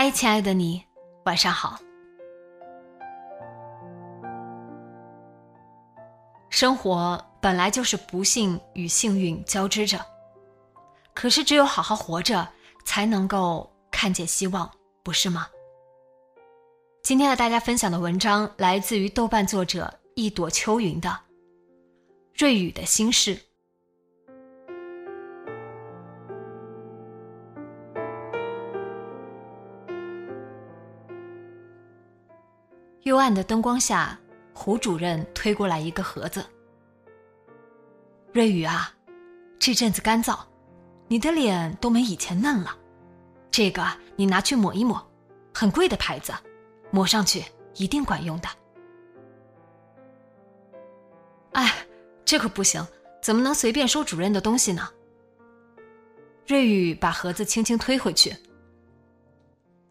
嗨，亲爱的你，晚上好。生活本来就是不幸与幸运交织着，可是只有好好活着，才能够看见希望，不是吗？今天和大家分享的文章来自于豆瓣作者一朵秋云的《瑞宇的心事》。幽暗的灯光下，胡主任推过来一个盒子。瑞宇啊，这阵子干燥，你的脸都没以前嫩了。这个你拿去抹一抹，很贵的牌子，抹上去一定管用的。哎，这可不行，怎么能随便收主任的东西呢？瑞宇把盒子轻轻推回去。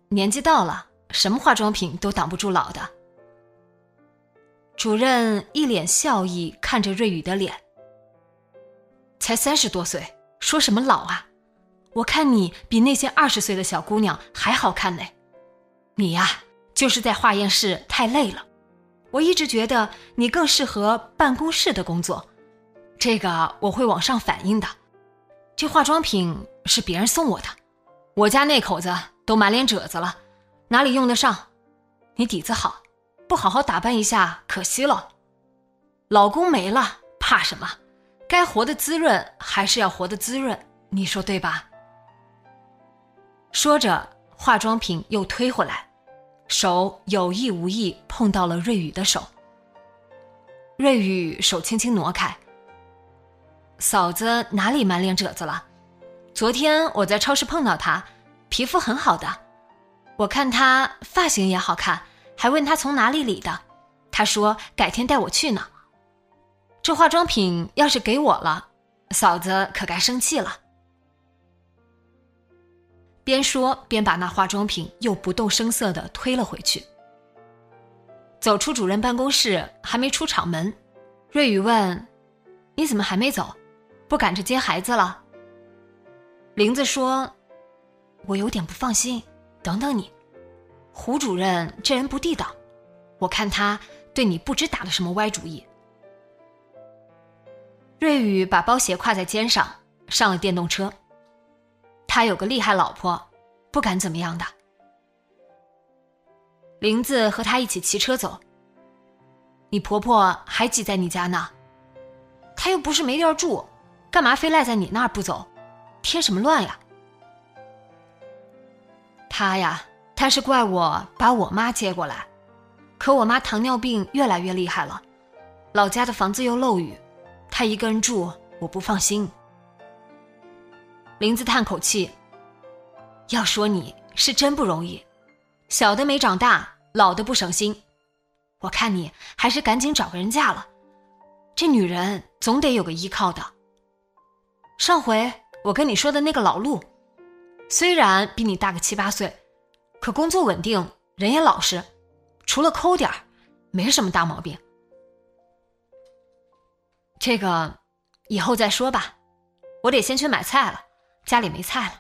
年纪到了，什么化妆品都挡不住老的。主任一脸笑意看着瑞宇的脸。才三十多岁，说什么老啊？我看你比那些二十岁的小姑娘还好看呢。你呀，就是在化验室太累了。我一直觉得你更适合办公室的工作，这个我会往上反映的。这化妆品是别人送我的，我家那口子都满脸褶子了，哪里用得上？你底子好。不好好打扮一下，可惜了。老公没了，怕什么？该活的滋润还是要活的滋润，你说对吧？说着，化妆品又推回来，手有意无意碰到了瑞宇的手。瑞宇手轻轻挪开。嫂子哪里满脸褶子了？昨天我在超市碰到她，皮肤很好的，我看她发型也好看。还问他从哪里理的，他说改天带我去呢。这化妆品要是给我了，嫂子可该生气了。边说边把那化妆品又不动声色的推了回去。走出主任办公室，还没出厂门，瑞宇问：“你怎么还没走？不赶着接孩子了？”林子说：“我有点不放心，等等你。”胡主任这人不地道，我看他对你不知打了什么歪主意。瑞宇把包鞋挎在肩上，上了电动车。他有个厉害老婆，不敢怎么样的。林子和他一起骑车走。你婆婆还挤在你家呢，她又不是没地儿住，干嘛非赖在你那儿不走？添什么乱呀？他呀。他是怪我把我妈接过来，可我妈糖尿病越来越厉害了，老家的房子又漏雨，他一个人住我不放心。林子叹口气，要说你是真不容易，小的没长大，老的不省心，我看你还是赶紧找个人嫁了，这女人总得有个依靠的。上回我跟你说的那个老陆，虽然比你大个七八岁。可工作稳定，人也老实，除了抠点儿，没什么大毛病。这个以后再说吧，我得先去买菜了，家里没菜了。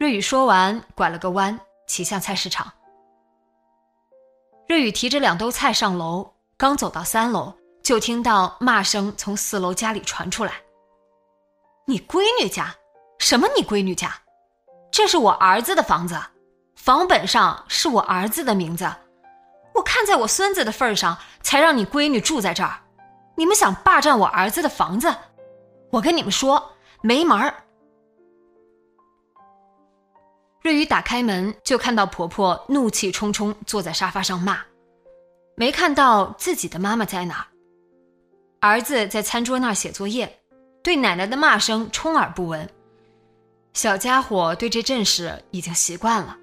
瑞宇说完，拐了个弯，骑向菜市场。瑞宇提着两兜菜上楼，刚走到三楼，就听到骂声从四楼家里传出来：“你闺女家？什么？你闺女家？这是我儿子的房子！”房本上是我儿子的名字，我看在我孙子的份上，才让你闺女住在这儿。你们想霸占我儿子的房子，我跟你们说没门儿。瑞宇打开门，就看到婆婆怒气冲冲坐在沙发上骂，没看到自己的妈妈在哪。儿子在餐桌那儿写作业，对奶奶的骂声充耳不闻。小家伙对这阵势已经习惯了。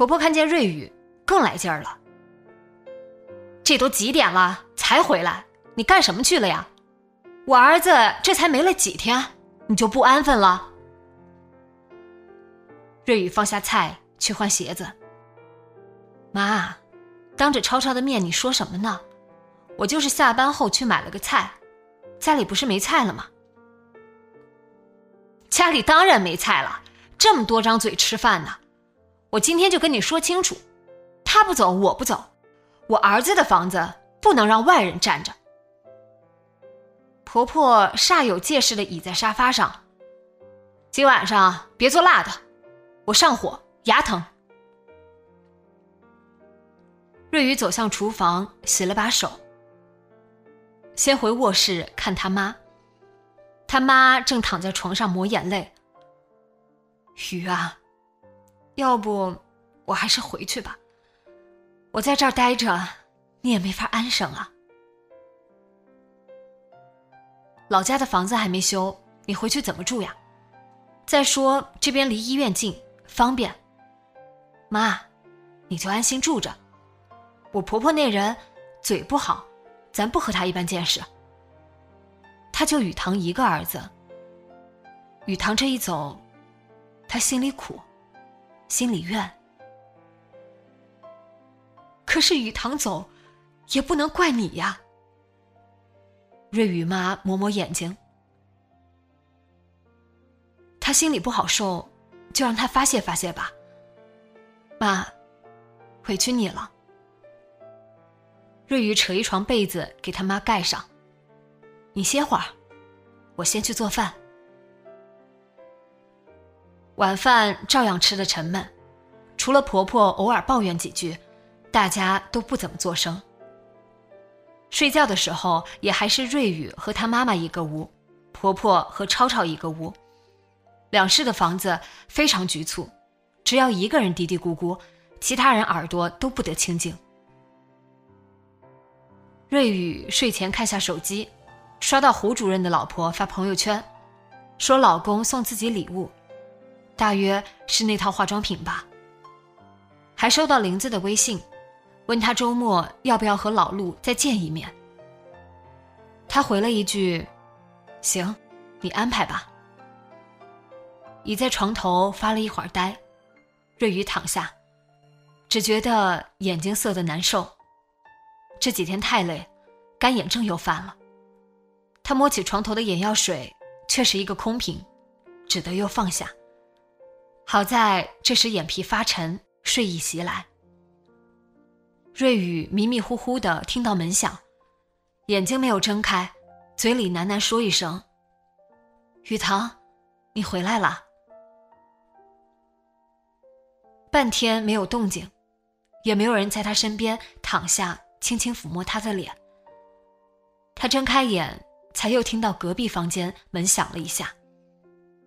婆婆看见瑞宇，更来劲儿了。这都几点了才回来？你干什么去了呀？我儿子这才没了几天，你就不安分了？瑞宇放下菜去换鞋子。妈，当着超超的面你说什么呢？我就是下班后去买了个菜，家里不是没菜了吗？家里当然没菜了，这么多张嘴吃饭呢。我今天就跟你说清楚，他不走我不走，我儿子的房子不能让外人占着。婆婆煞有介事的倚在沙发上，今晚上别做辣的。我上火，牙疼。瑞宇走向厨房，洗了把手，先回卧室看他妈。他妈正躺在床上抹眼泪。雨啊，要不我还是回去吧。我在这儿待着，你也没法安生啊。老家的房子还没修，你回去怎么住呀？再说这边离医院近。方便，妈，你就安心住着。我婆婆那人嘴不好，咱不和她一般见识。她就雨堂一个儿子，雨堂这一走，她心里苦，心里怨。可是雨堂走，也不能怪你呀。瑞雨妈抹抹眼睛，她心里不好受。就让他发泄发泄吧，妈，委屈你了。瑞宇扯一床被子给他妈盖上，你歇会儿，我先去做饭。晚饭照样吃的沉闷，除了婆婆偶尔抱怨几句，大家都不怎么作声。睡觉的时候也还是瑞宇和他妈妈一个屋，婆婆和超超一个屋。两室的房子非常局促，只要一个人嘀嘀咕咕，其他人耳朵都不得清静。瑞宇睡前看下手机，刷到胡主任的老婆发朋友圈，说老公送自己礼物，大约是那套化妆品吧。还收到林子的微信，问他周末要不要和老陆再见一面。他回了一句：“行，你安排吧。”倚在床头发了一会儿呆，瑞宇躺下，只觉得眼睛涩得难受。这几天太累，干眼症又犯了。他摸起床头的眼药水，却是一个空瓶，只得又放下。好在这时眼皮发沉，睡意袭来。瑞宇迷迷糊糊的听到门响，眼睛没有睁开，嘴里喃喃说一声：“雨堂，你回来了。”半天没有动静，也没有人在他身边躺下，轻轻抚摸他的脸。他睁开眼，才又听到隔壁房间门响了一下，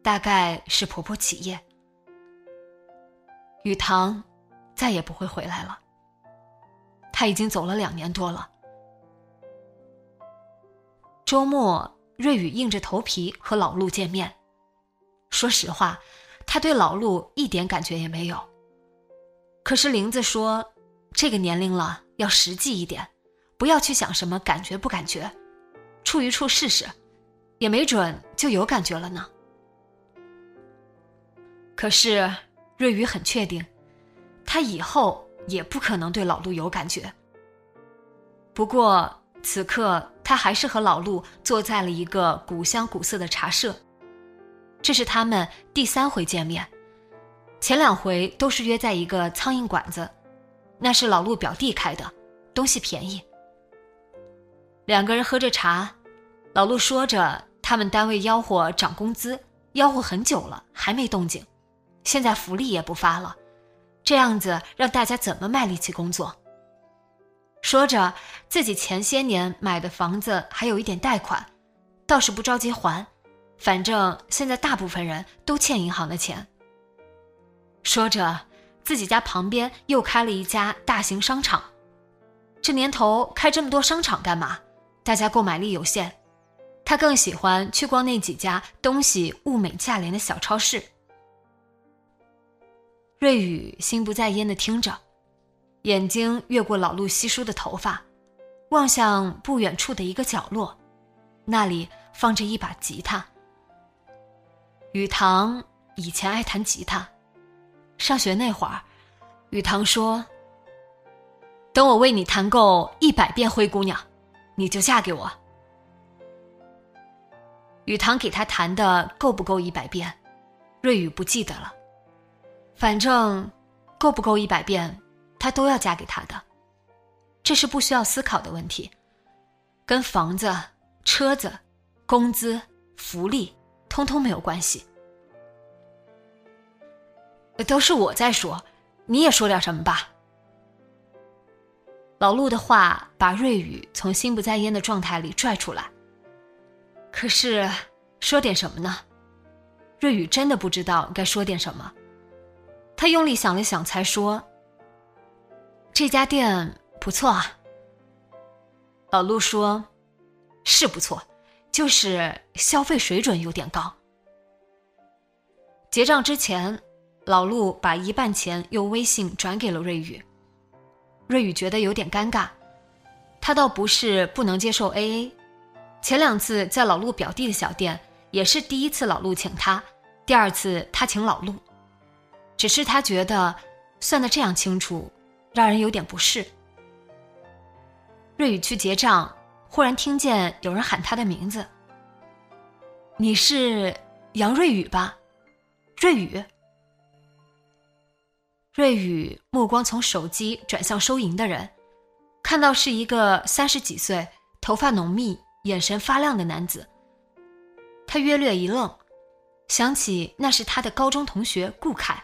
大概是婆婆起夜。雨堂再也不会回来了。他已经走了两年多了。周末，瑞宇硬着头皮和老陆见面。说实话，他对老陆一点感觉也没有。可是林子说：“这个年龄了，要实际一点，不要去想什么感觉不感觉，处一处试试，也没准就有感觉了呢。”可是瑞宇很确定，他以后也不可能对老陆有感觉。不过此刻他还是和老陆坐在了一个古香古色的茶社，这是他们第三回见面。前两回都是约在一个苍蝇馆子，那是老陆表弟开的，东西便宜。两个人喝着茶，老陆说着他们单位吆喝涨工资，吆喝很久了还没动静，现在福利也不发了，这样子让大家怎么卖力气工作？说着，自己前些年买的房子还有一点贷款，倒是不着急还，反正现在大部分人都欠银行的钱。说着，自己家旁边又开了一家大型商场。这年头开这么多商场干嘛？大家购买力有限，他更喜欢去逛那几家东西物美价廉的小超市。瑞宇心不在焉的听着，眼睛越过老陆稀疏的头发，望向不远处的一个角落，那里放着一把吉他。雨堂以前爱弹吉他，上学那会儿，雨堂说。等我为你弹够一百遍《灰姑娘》，你就嫁给我。雨堂给他弹的够不够一百遍，瑞宇不记得了。反正够不够一百遍，他都要嫁给他的。这是不需要思考的问题，跟房子、车子、工资、福利通通没有关系。都是我在说，你也说点什么吧。老陆的话把瑞宇从心不在焉的状态里拽出来。可是，说点什么呢？瑞宇真的不知道该说点什么。他用力想了想，才说：“这家店不错啊。”老陆说：“是不错，就是消费水准有点高。”结账之前，老陆把一半钱用微信转给了瑞宇。瑞宇觉得有点尴尬，他倒不是不能接受 AA，前两次在老陆表弟的小店也是第一次老陆请他，第二次他请老陆，只是他觉得算得这样清楚，让人有点不适。瑞宇去结账，忽然听见有人喊他的名字：“你是杨瑞宇吧？”瑞宇。瑞宇目光从手机转向收银的人，看到是一个三十几岁、头发浓密、眼神发亮的男子。他约略一愣，想起那是他的高中同学顾凯，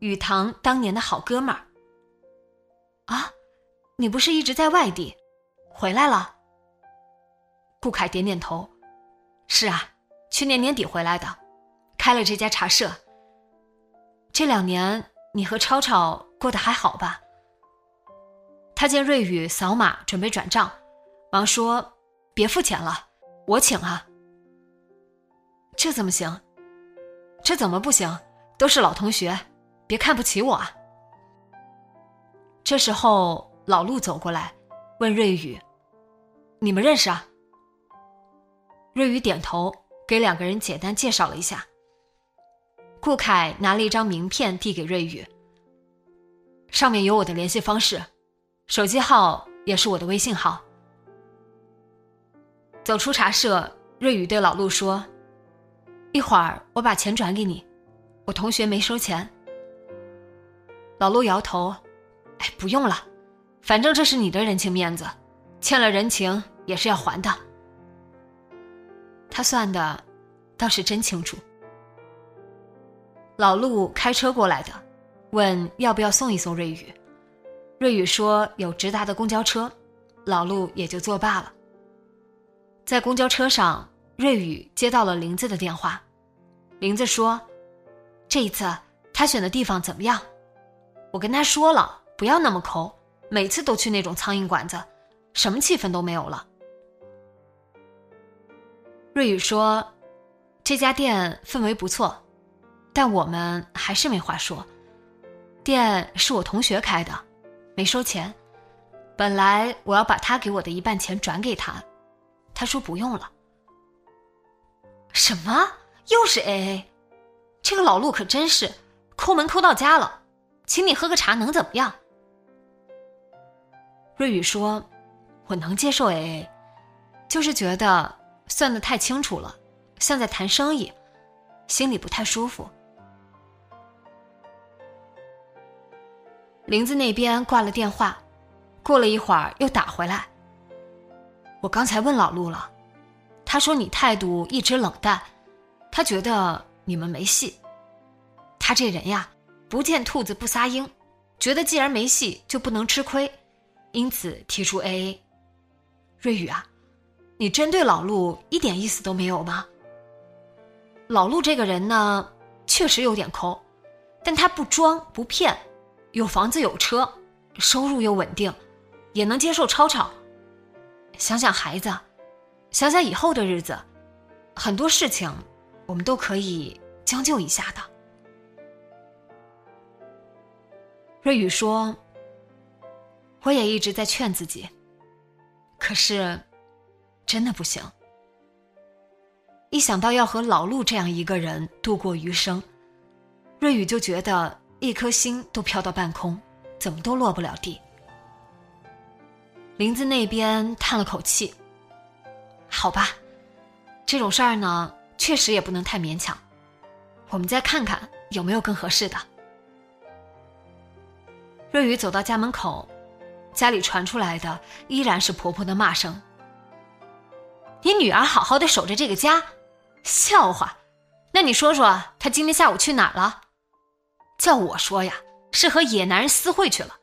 雨堂当年的好哥们儿。啊，你不是一直在外地，回来了？顾凯点点头，是啊，去年年底回来的，开了这家茶社。这两年。你和超超过得还好吧？他见瑞宇扫码准备转账，忙说：“别付钱了，我请啊。”这怎么行？这怎么不行？都是老同学，别看不起我啊！这时候，老陆走过来，问瑞宇：“你们认识啊？”瑞宇点头，给两个人简单介绍了一下。顾凯拿了一张名片递给瑞宇，上面有我的联系方式，手机号也是我的微信号。走出茶社，瑞宇对老陆说：“一会儿我把钱转给你，我同学没收钱。”老陆摇头：“哎，不用了，反正这是你的人情面子，欠了人情也是要还的。”他算的倒是真清楚。老陆开车过来的，问要不要送一送瑞宇。瑞宇说有直达的公交车，老陆也就作罢了。在公交车上，瑞宇接到了林子的电话。林子说：“这一次他选的地方怎么样？我跟他说了，不要那么抠，每次都去那种苍蝇馆子，什么气氛都没有了。”瑞宇说：“这家店氛围不错。”但我们还是没话说。店是我同学开的，没收钱。本来我要把他给我的一半钱转给他，他说不用了。什么？又是 AA？这个老陆可真是抠门抠到家了。请你喝个茶能怎么样？瑞宇说：“我能接受 AA，就是觉得算得太清楚了，像在谈生意，心里不太舒服。”林子那边挂了电话，过了一会儿又打回来。我刚才问老陆了，他说你态度一直冷淡，他觉得你们没戏。他这人呀，不见兔子不撒鹰，觉得既然没戏，就不能吃亏，因此提出 AA。瑞宇啊，你真对老陆一点意思都没有吗？老陆这个人呢，确实有点抠，但他不装不骗，有房子有车，收入又稳定，也能接受吵吵。想想孩子，想想以后的日子，很多事情我们都可以将就一下的。瑞宇说：“我也一直在劝自己，可是真的不行。一想到要和老陆这样一个人度过余生，瑞宇就觉得一颗心都飘到半空，怎么都落不了地。”林子那边叹了口气：“好吧，这种事儿呢，确实也不能太勉强。我们再看看有没有更合适的。”瑞宇走到家门口，家里传出来的依然是婆婆的骂声：“你女儿好好的守着这个家，笑话！那你说说，她今天下午去哪了？叫我说呀，是和野男人私会去了。”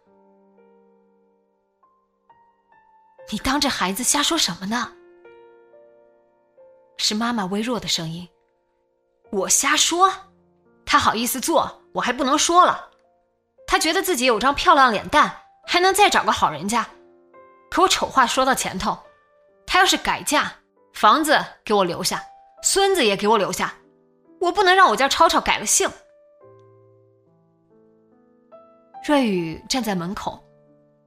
你当着孩子瞎说什么呢？是妈妈微弱的声音。我瞎说，他好意思做，我还不能说了。他觉得自己有张漂亮脸蛋，还能再找个好人家。可我丑话说到前头，他要是改嫁，房子给我留下，孙子也给我留下，我不能让我家超超改了姓。瑞宇站在门口，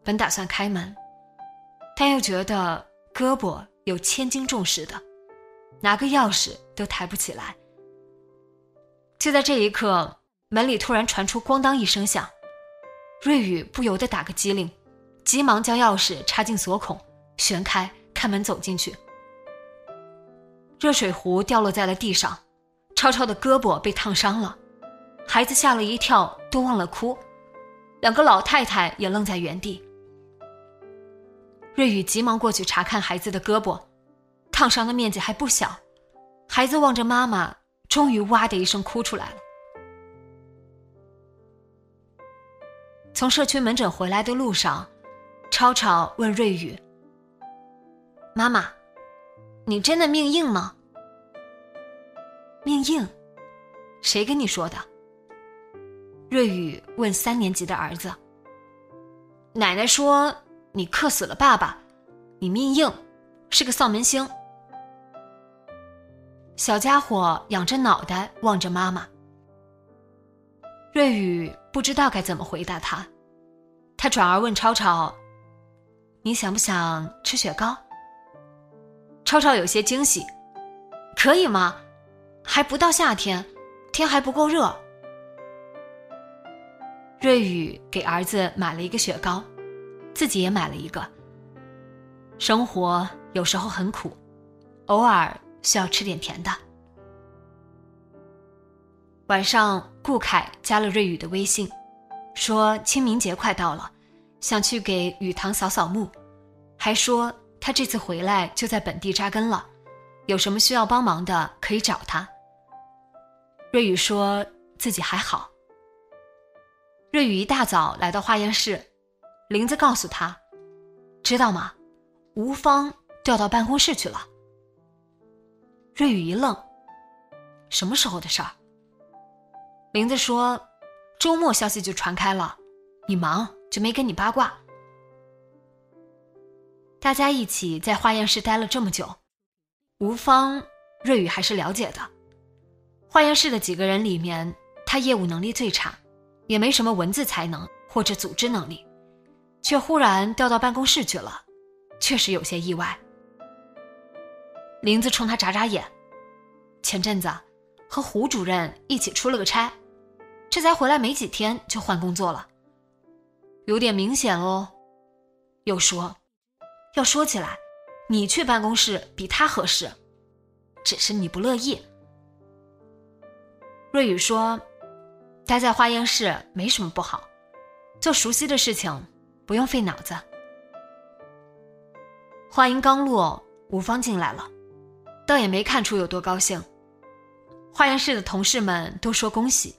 本打算开门。但又觉得胳膊有千斤重似的，拿个钥匙都抬不起来。就在这一刻，门里突然传出“咣当”一声响，瑞宇不由得打个激灵，急忙将钥匙插进锁孔，旋开，开门走进去。热水壶掉落在了地上，超超的胳膊被烫伤了，孩子吓了一跳，都忘了哭，两个老太太也愣在原地。瑞宇急忙过去查看孩子的胳膊，烫伤的面积还不小。孩子望着妈妈，终于哇的一声哭出来了。从社区门诊回来的路上，超超问瑞宇：“妈妈，你真的命硬吗？”“命硬？谁跟你说的？”瑞宇问三年级的儿子。奶奶说。你克死了爸爸，你命硬，是个丧门星。小家伙仰着脑袋望着妈妈。瑞宇不知道该怎么回答他，他转而问超超：“你想不想吃雪糕？”超超有些惊喜：“可以吗？还不到夏天，天还不够热。”瑞宇给儿子买了一个雪糕。自己也买了一个。生活有时候很苦，偶尔需要吃点甜的。晚上，顾凯加了瑞宇的微信，说清明节快到了，想去给雨堂扫扫墓，还说他这次回来就在本地扎根了，有什么需要帮忙的可以找他。瑞宇说自己还好。瑞宇一大早来到化验室。林子告诉他：“知道吗？吴芳调到办公室去了。”瑞宇一愣：“什么时候的事儿？”林子说：“周末消息就传开了，你忙就没跟你八卦。”大家一起在化验室待了这么久，吴芳、瑞宇还是了解的。化验室的几个人里面，他业务能力最差，也没什么文字才能或者组织能力。却忽然调到办公室去了，确实有些意外。林子冲他眨眨眼，前阵子和胡主任一起出了个差，这才回来没几天就换工作了，有点明显哦。又说，要说起来，你去办公室比他合适，只是你不乐意。瑞宇说，待在化验室没什么不好，做熟悉的事情。不用费脑子。话音刚落，吴芳进来了，倒也没看出有多高兴。化验室的同事们都说恭喜，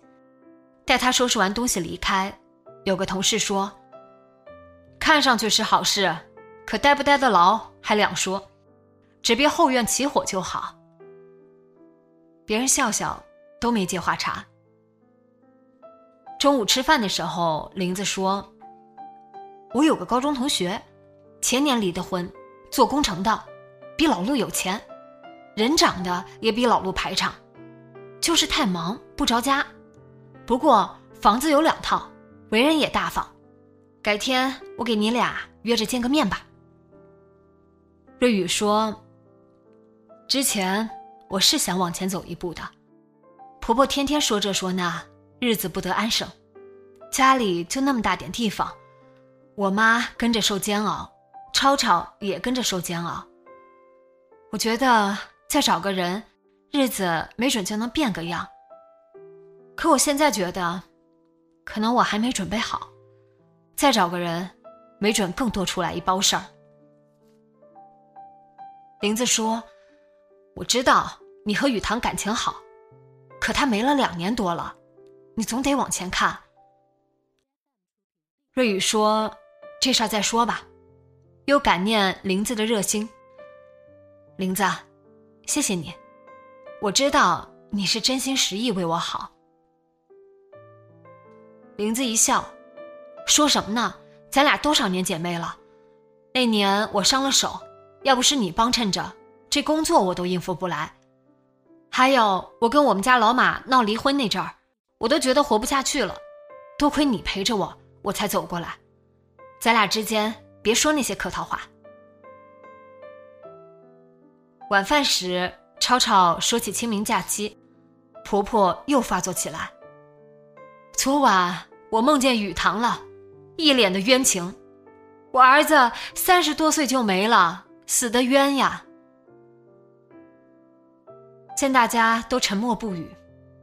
待他收拾完东西离开，有个同事说：“看上去是好事，可待不待得牢还两说，只别后院起火就好。”别人笑笑，都没接话茬。中午吃饭的时候，林子说：“我有个高中同学，前年离的婚，做工程的，比老陆有钱，人长得也比老陆排场，就是太忙不着家。不过房子有两套，为人也大方。改天我给你俩约着见个面吧。”瑞宇说：“之前我是想往前走一步的，婆婆天天说这说那。”日子不得安生，家里就那么大点地方，我妈跟着受煎熬，超超也跟着受煎熬。我觉得再找个人，日子没准就能变个样。可我现在觉得，可能我还没准备好，再找个人，没准更多出来一包事儿。林子说：“我知道你和雨堂感情好，可他没了两年多了。”你总得往前看。瑞宇说：“这事儿再说吧。”又感念林子的热心。林子，谢谢你，我知道你是真心实意为我好。林子一笑，说什么呢？咱俩多少年姐妹了？那年我伤了手，要不是你帮衬着，这工作我都应付不来。还有我跟我们家老马闹离婚那阵儿。我都觉得活不下去了，多亏你陪着我，我才走过来。咱俩之间别说那些客套话。晚饭时，超超说起清明假期，婆婆又发作起来。昨晚我梦见雨堂了，一脸的冤情。我儿子三十多岁就没了，死的冤呀！见大家都沉默不语，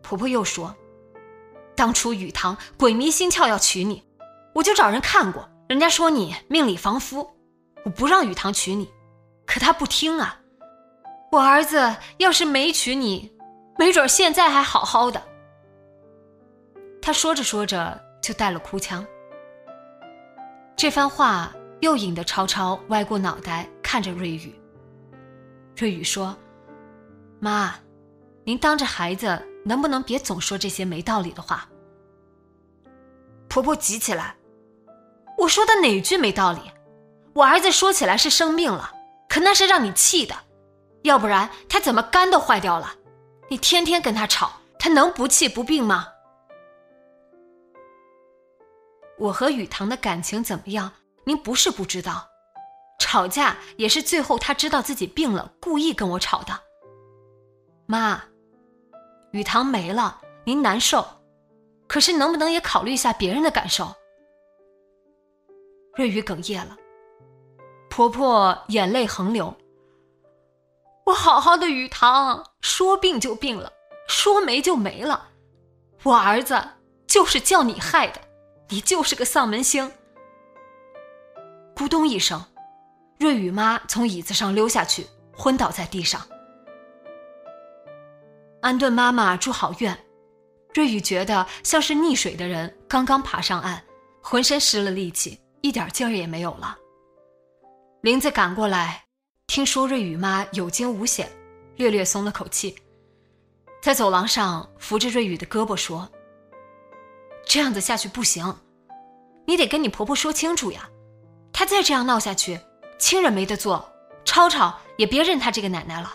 婆婆又说。当初雨堂鬼迷心窍要娶你，我就找人看过，人家说你命里防夫，我不让雨堂娶你，可他不听啊。我儿子要是没娶你，没准现在还好好的。他说着说着就带了哭腔。这番话又引得超超歪过脑袋看着瑞宇。瑞宇说：“妈，您当着孩子。”能不能别总说这些没道理的话？婆婆急起来，我说的哪句没道理？我儿子说起来是生病了，可那是让你气的，要不然他怎么肝都坏掉了？你天天跟他吵，他能不气不病吗？我和雨堂的感情怎么样？您不是不知道，吵架也是最后他知道自己病了，故意跟我吵的。妈。雨堂没了，您难受，可是能不能也考虑一下别人的感受？瑞宇哽咽了，婆婆眼泪横流。我好好的雨堂，说病就病了，说没就没了，我儿子就是叫你害的，你就是个丧门星。咕咚一声，瑞宇妈从椅子上溜下去，昏倒在地上。安顿妈妈住好院，瑞宇觉得像是溺水的人刚刚爬上岸，浑身失了力气，一点劲儿也没有了。林子赶过来，听说瑞宇妈有惊无险，略略松了口气，在走廊上扶着瑞宇的胳膊说：“这样子下去不行，你得跟你婆婆说清楚呀。她再这样闹下去，亲人没得做，超超也别认她这个奶奶了。”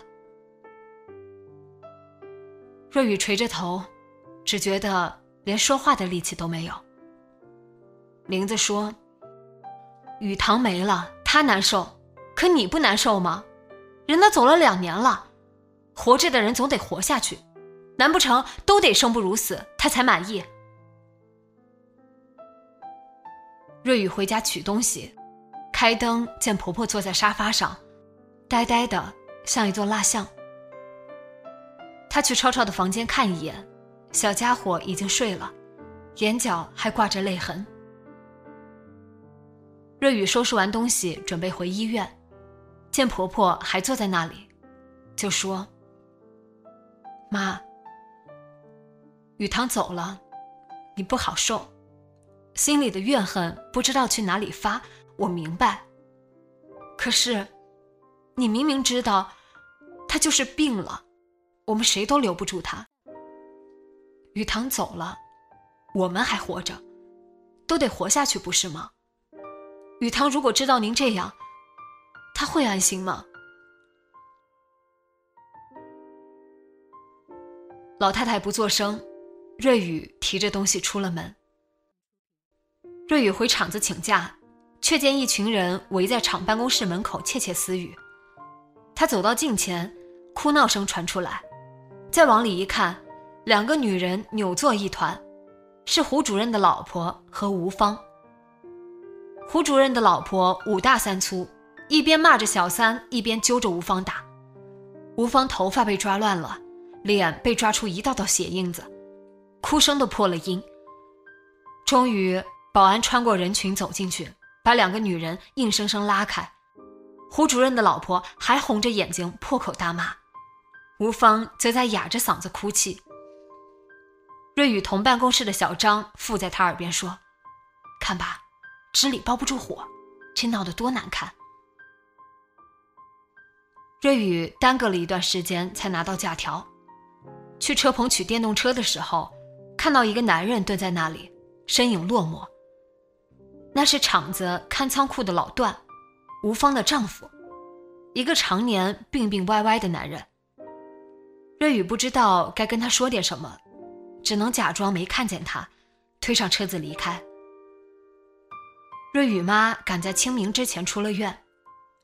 瑞宇垂着头，只觉得连说话的力气都没有。玲子说：“雨堂没了，他难受，可你不难受吗？人都走了两年了，活着的人总得活下去，难不成都得生不如死，他才满意？”瑞宇回家取东西，开灯见婆婆坐在沙发上，呆呆的像一座蜡像。他去超超的房间看一眼，小家伙已经睡了，眼角还挂着泪痕。瑞宇收拾完东西准备回医院，见婆婆还坐在那里，就说：“妈，雨堂走了，你不好受，心里的怨恨不知道去哪里发。我明白。可是，你明明知道，他就是病了，我们谁都留不住他。雨堂走了，我们还活着，都得活下去，不是吗？雨堂如果知道您这样，他会安心吗？老太太不作声，瑞宇提着东西出了门。瑞宇回厂子请假。却见一群人围在厂办公室门口窃窃私语。他走到近前，哭闹声传出来，再往里一看，两个女人扭作一团，是胡主任的老婆和吴芳。胡主任的老婆五大三粗，一边骂着小三，一边揪着吴芳打。吴芳头发被抓乱了，脸被抓出一道道血印子，哭声都破了音。终于，保安穿过人群走进去。把两个女人硬生生拉开，胡主任的老婆还红着眼睛破口大骂，吴芳则在哑着嗓子哭泣。瑞宇同办公室的小张附在他耳边说：“看吧，纸里包不住火，这闹得多难看。”瑞宇耽搁了一段时间才拿到假条，去车棚取电动车的时候，看到一个男人蹲在那里，身影落寞。那是厂子看仓库的老段，吴芳的丈夫，一个常年病病歪歪的男人。瑞宇不知道该跟他说点什么，只能假装没看见他，推上车子离开。瑞宇妈赶在清明之前出了院，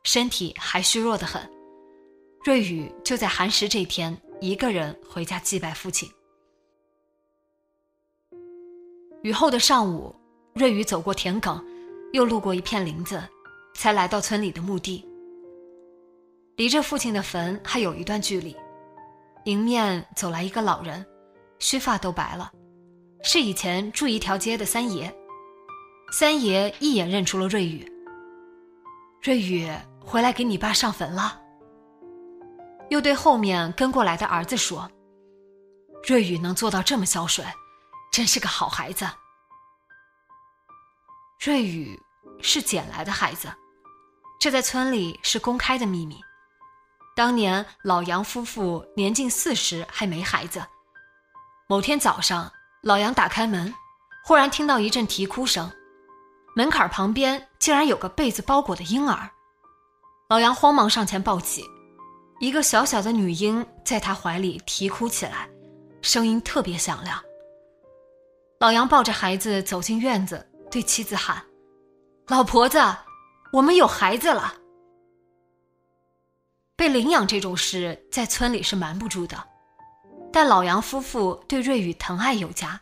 身体还虚弱的很。瑞宇就在寒食这天一个人回家祭拜父亲。雨后的上午。瑞宇走过田埂，又路过一片林子，才来到村里的墓地。离着父亲的坟还有一段距离，迎面走来一个老人，须发都白了，是以前住一条街的三爷。三爷一眼认出了瑞宇。瑞宇回来给你爸上坟了。又对后面跟过来的儿子说：“瑞宇能做到这么孝顺，真是个好孩子。”瑞宇是捡来的孩子，这在村里是公开的秘密。当年老杨夫妇年近四十还没孩子。某天早上，老杨打开门，忽然听到一阵啼哭声，门槛旁边竟然有个被子包裹的婴儿。老杨慌忙上前抱起，一个小小的女婴在他怀里啼哭起来，声音特别响亮。老杨抱着孩子走进院子。对妻子喊：“老婆子，我们有孩子了。”被领养这种事在村里是瞒不住的，但老杨夫妇对瑞宇疼爱有加，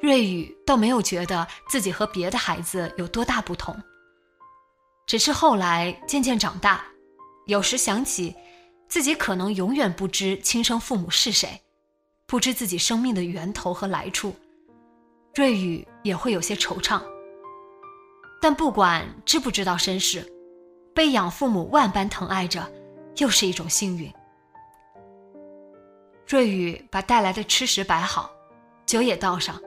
瑞宇倒没有觉得自己和别的孩子有多大不同。只是后来渐渐长大，有时想起自己可能永远不知亲生父母是谁，不知自己生命的源头和来处。瑞宇也会有些惆怅，但不管知不知道身世，被养父母万般疼爱着，又是一种幸运。瑞宇把带来的吃食摆好，酒也倒上，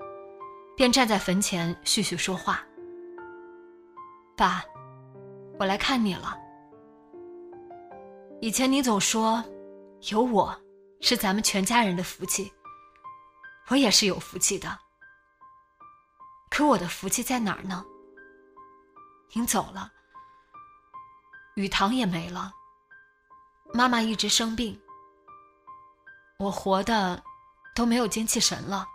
便站在坟前絮絮说话：“爸，我来看你了。以前你总说，有我是咱们全家人的福气，我也是有福气的。”可我的福气在哪儿呢？您走了，雨堂也没了，妈妈一直生病，我活的都没有精气神了。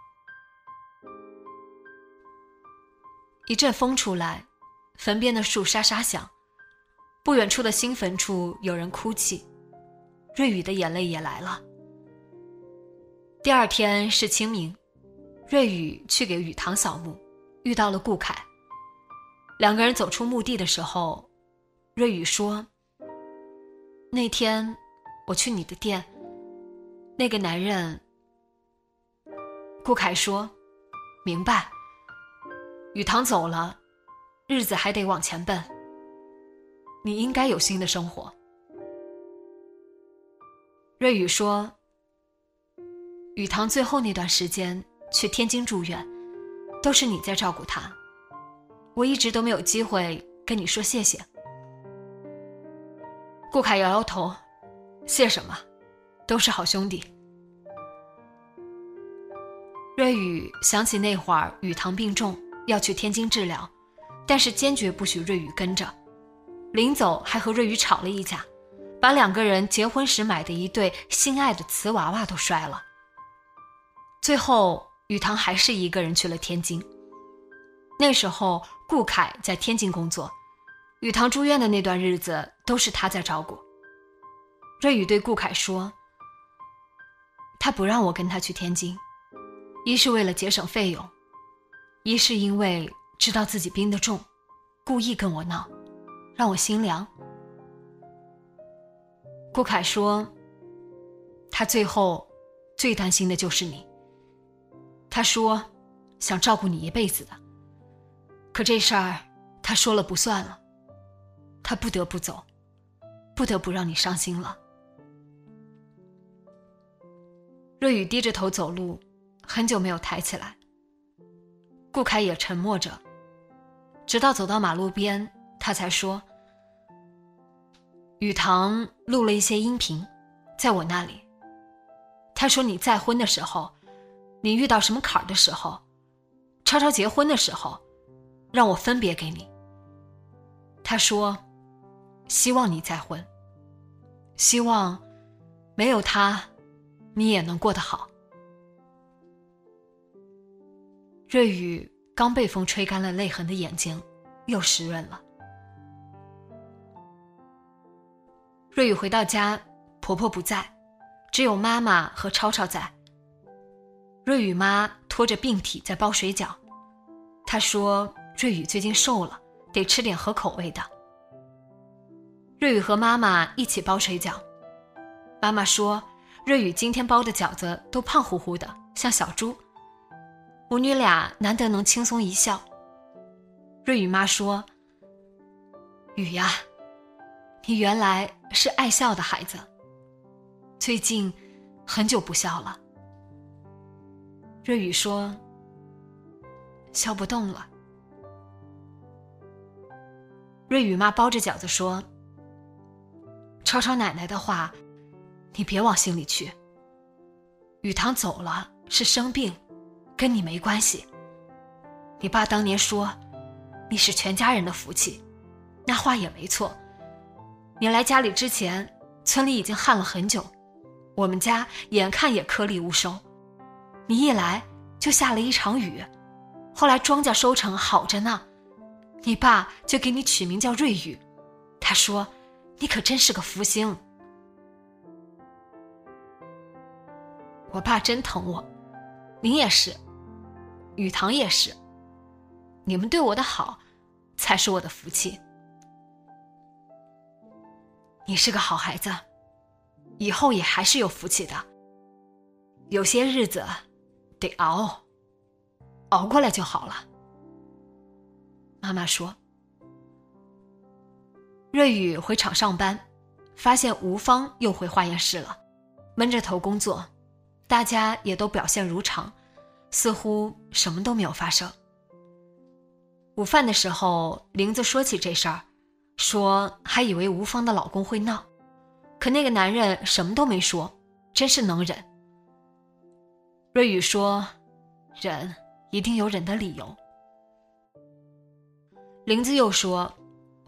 一阵风出来，坟边的树沙沙响，不远处的新坟处有人哭泣，瑞宇的眼泪也来了。第二天是清明，瑞宇去给雨堂扫墓。遇到了顾凯，两个人走出墓地的时候，瑞宇说：“那天我去你的店，那个男人。”顾凯说：“明白。”雨堂走了，日子还得往前奔。你应该有新的生活。瑞宇说：“雨堂最后那段时间去天津住院。”都是你在照顾他，我一直都没有机会跟你说谢谢。顾凯摇摇头，谢什么，都是好兄弟。瑞宇想起那会儿雨堂病重，要去天津治疗，但是坚决不许瑞宇跟着。临走还和瑞宇吵了一架，把两个人结婚时买的一对心爱的瓷娃娃都摔了。最后，雨堂还是一个人去了天津。那时候，顾凯在天津工作，雨堂住院的那段日子都是他在照顾。瑞宇对顾凯说：“他不让我跟他去天津，一是为了节省费用，一是因为知道自己病得重，故意跟我闹，让我心凉。”顾凯说：“他最后最担心的就是你。”他说：“想照顾你一辈子的。”可这事儿，他说了不算了。他不得不走，不得不让你伤心了。瑞宇低着头走路，很久没有抬起来。顾凯也沉默着，直到走到马路边，他才说：“雨堂录了一些音频，在我那里。他说你再婚的时候。”你遇到什么坎儿的时候，超超结婚的时候，让我分别给你。他说，希望你再婚，希望没有他，你也能过得好。瑞宇刚被风吹干了泪痕的眼睛，又湿润了。瑞宇回到家，婆婆不在，只有妈妈和超超在。瑞宇妈拖着病体在包水饺，她说：“瑞宇最近瘦了，得吃点合口味的。”瑞宇和妈妈一起包水饺，妈妈说：“瑞宇今天包的饺子都胖乎乎的，像小猪。”母女俩难得能轻松一笑。瑞宇妈说：“雨呀，你原来是爱笑的孩子，最近很久不笑了。”瑞宇说：“笑不动了。”瑞宇妈包着饺子说：“超超奶奶的话，你别往心里去。雨堂走了是生病，跟你没关系。你爸当年说，你是全家人的福气，那话也没错。你来家里之前，村里已经旱了很久，我们家眼看也颗粒无收。”你一来就下了一场雨，后来庄稼收成好着呢，你爸就给你取名叫瑞雨，他说你可真是个福星。我爸真疼我，您也是，雨堂也是，你们对我的好才是我的福气。你是个好孩子，以后也还是有福气的。有些日子。得熬，熬过来就好了。妈妈说：“瑞宇回厂上班，发现吴芳又回化验室了，闷着头工作，大家也都表现如常，似乎什么都没有发生。”午饭的时候，玲子说起这事儿，说还以为吴芳的老公会闹，可那个男人什么都没说，真是能忍。瑞宇说：“忍一定有忍的理由。”林子又说：“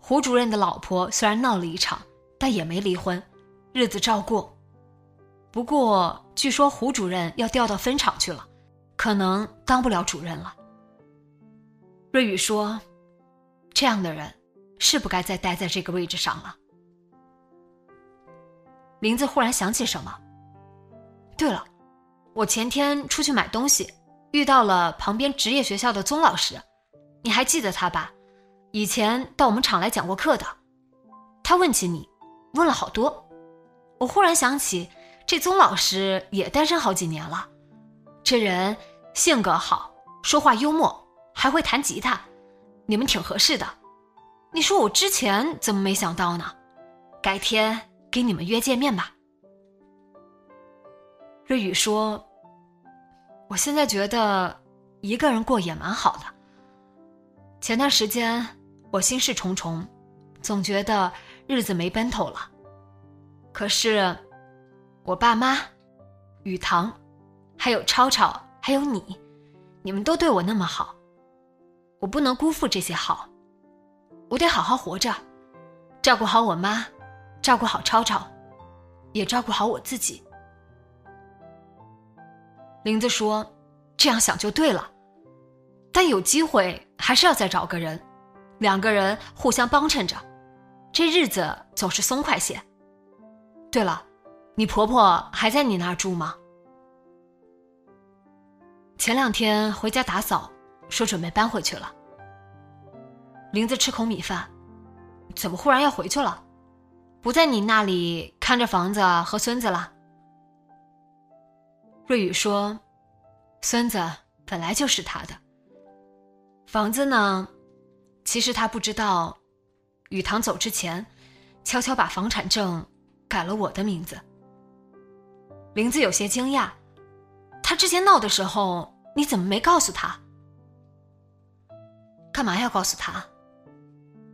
胡主任的老婆虽然闹了一场，但也没离婚，日子照过。不过据说胡主任要调到分厂去了，可能当不了主任了。”瑞宇说：“这样的人是不该再待在这个位置上了。”林子忽然想起什么：“对了。”我前天出去买东西，遇到了旁边职业学校的宗老师，你还记得他吧？以前到我们厂来讲过课的。他问起你，问了好多。我忽然想起，这宗老师也单身好几年了。这人性格好，说话幽默，还会弹吉他，你们挺合适的。你说我之前怎么没想到呢？改天给你们约见面吧。瑞宇说：“我现在觉得一个人过也蛮好的。前段时间我心事重重，总觉得日子没奔头了。可是，我爸妈、雨堂，还有超超，还有你，你们都对我那么好，我不能辜负这些好。我得好好活着，照顾好我妈，照顾好超超，也照顾好我自己。林子说：“这样想就对了，但有机会还是要再找个人，两个人互相帮衬着，这日子总是松快些。对了，你婆婆还在你那儿住吗？前两天回家打扫，说准备搬回去了。”林子吃口米饭，怎么忽然要回去了？不在你那里看着房子和孙子了？瑞宇说：“孙子本来就是他的，房子呢？其实他不知道，雨堂走之前，悄悄把房产证改了我的名字。”林子有些惊讶：“他之前闹的时候，你怎么没告诉他？干嘛要告诉他？”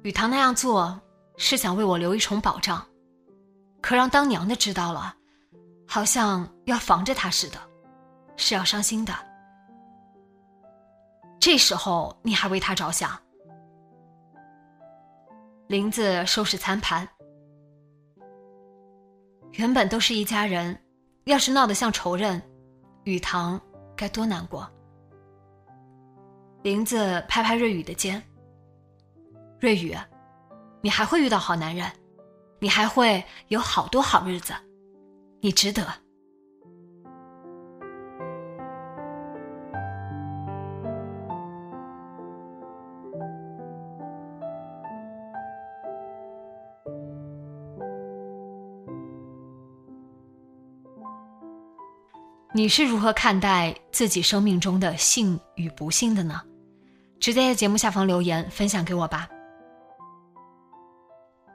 雨堂那样做是想为我留一重保障，可让当娘的知道了，好像要防着他似的，是要伤心的。这时候你还为他着想？林子收拾餐盘，原本都是一家人，要是闹得像仇人，雨堂该多难过。林子拍拍瑞宇的肩。瑞宇，你还会遇到好男人，你还会有好多好日子，你值得。你是如何看待自己生命中的幸与不幸的呢？直接在节目下方留言分享给我吧。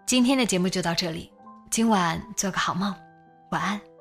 今天的节目就到这里，今晚做个好梦，晚安。